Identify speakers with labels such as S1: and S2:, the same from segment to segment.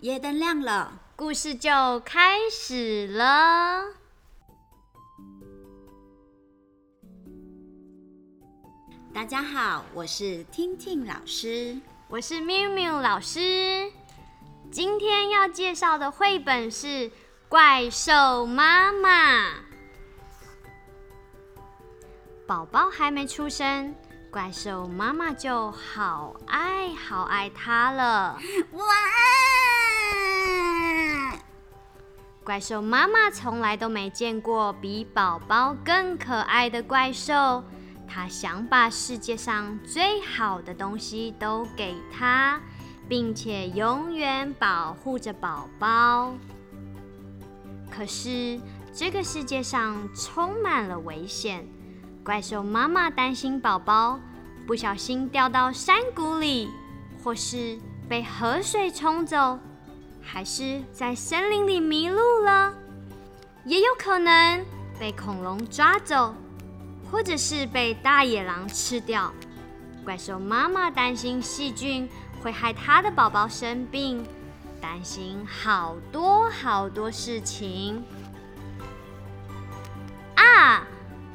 S1: 夜灯亮了，
S2: 故事就开始了。
S1: 大家好，我是听听老师，
S2: 我是缪缪老师。今天要介绍的绘本是《怪兽妈妈》。宝宝还没出生，怪兽妈妈就好爱好爱它了。哇！怪兽妈妈从来都没见过比宝宝更可爱的怪兽，她想把世界上最好的东西都给他。并且永远保护着宝宝。可是这个世界上充满了危险，怪兽妈妈担心宝宝不小心掉到山谷里，或是被河水冲走，还是在森林里迷路了，也有可能被恐龙抓走，或者是被大野狼吃掉。怪兽妈妈担心细菌。会害她的宝宝生病，担心好多好多事情啊！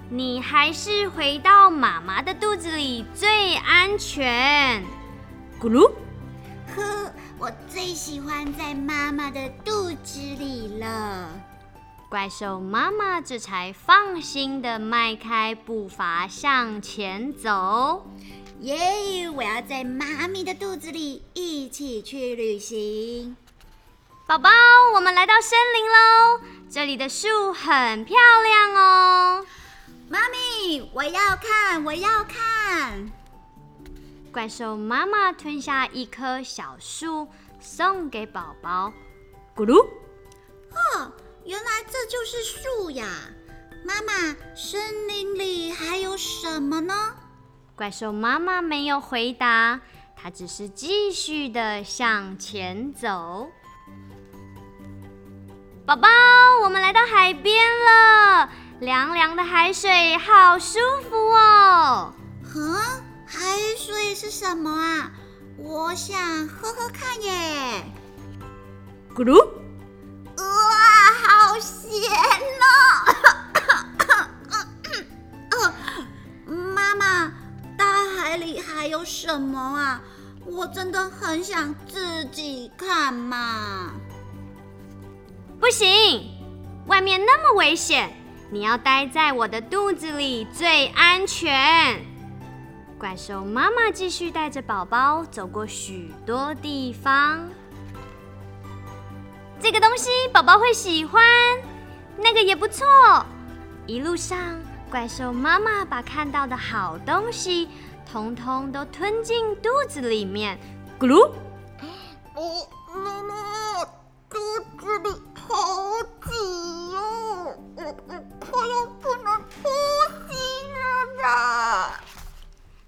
S2: 你还是回到妈妈的肚子里最安全。咕噜，
S1: 呵，我最喜欢在妈妈的肚子里了。
S2: 怪兽妈妈这才放心的迈开步伐向前走。
S1: 耶！我要在妈咪的肚子里一起去旅行。
S2: 宝宝，我们来到森林喽，这里的树很漂亮哦。
S1: 妈咪，我要看，我要看。
S2: 怪兽妈妈吞下一棵小树，送给宝宝。咕噜。
S1: 哦，原来这就是树呀。妈妈，森林里还有什么呢？
S2: 怪兽妈妈没有回答，它只是继续的向前走。宝宝，我们来到海边了，凉凉的海水好舒服哦。
S1: 哼，海水是什么啊？我想喝喝看耶。
S2: 咕噜。
S1: 哇，好咸哦！里还有什么啊？我真的很想自己看嘛！
S2: 不行，外面那么危险，你要待在我的肚子里最安全。怪兽妈妈继续带着宝宝走过许多地方。这个东西宝宝会喜欢，那个也不错。一路上，怪兽妈妈把看到的好东西。通通都吞进肚子里面，咕噜！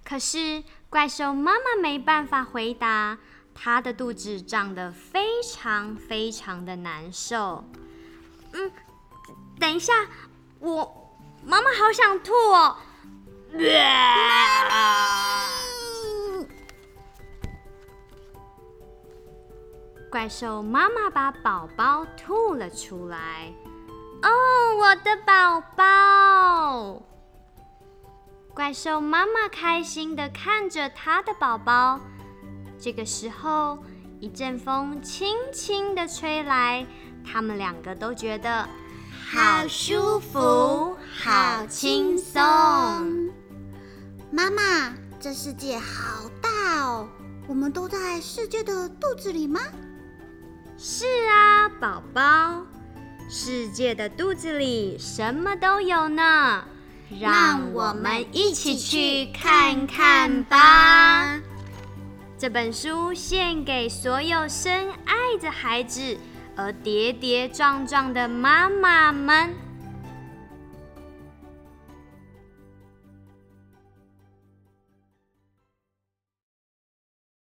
S2: 可是怪兽妈妈没办法回答，她的肚子胀得非常非常的难受。嗯，等一下，我妈妈好想吐哦。怪兽妈妈把宝宝吐了出来。哦，我的宝宝！怪兽妈妈开心的看着它的宝宝。这个时候，一阵风轻轻的吹来，他们两个都觉得好舒服，好轻松。
S1: 妈妈，这世界好大哦！我们都在世界的肚子里吗？
S2: 是啊，宝宝，世界的肚子里什么都有呢。让我们一起去看看吧。这本书献给所有深爱着孩子而跌跌撞撞的妈妈们。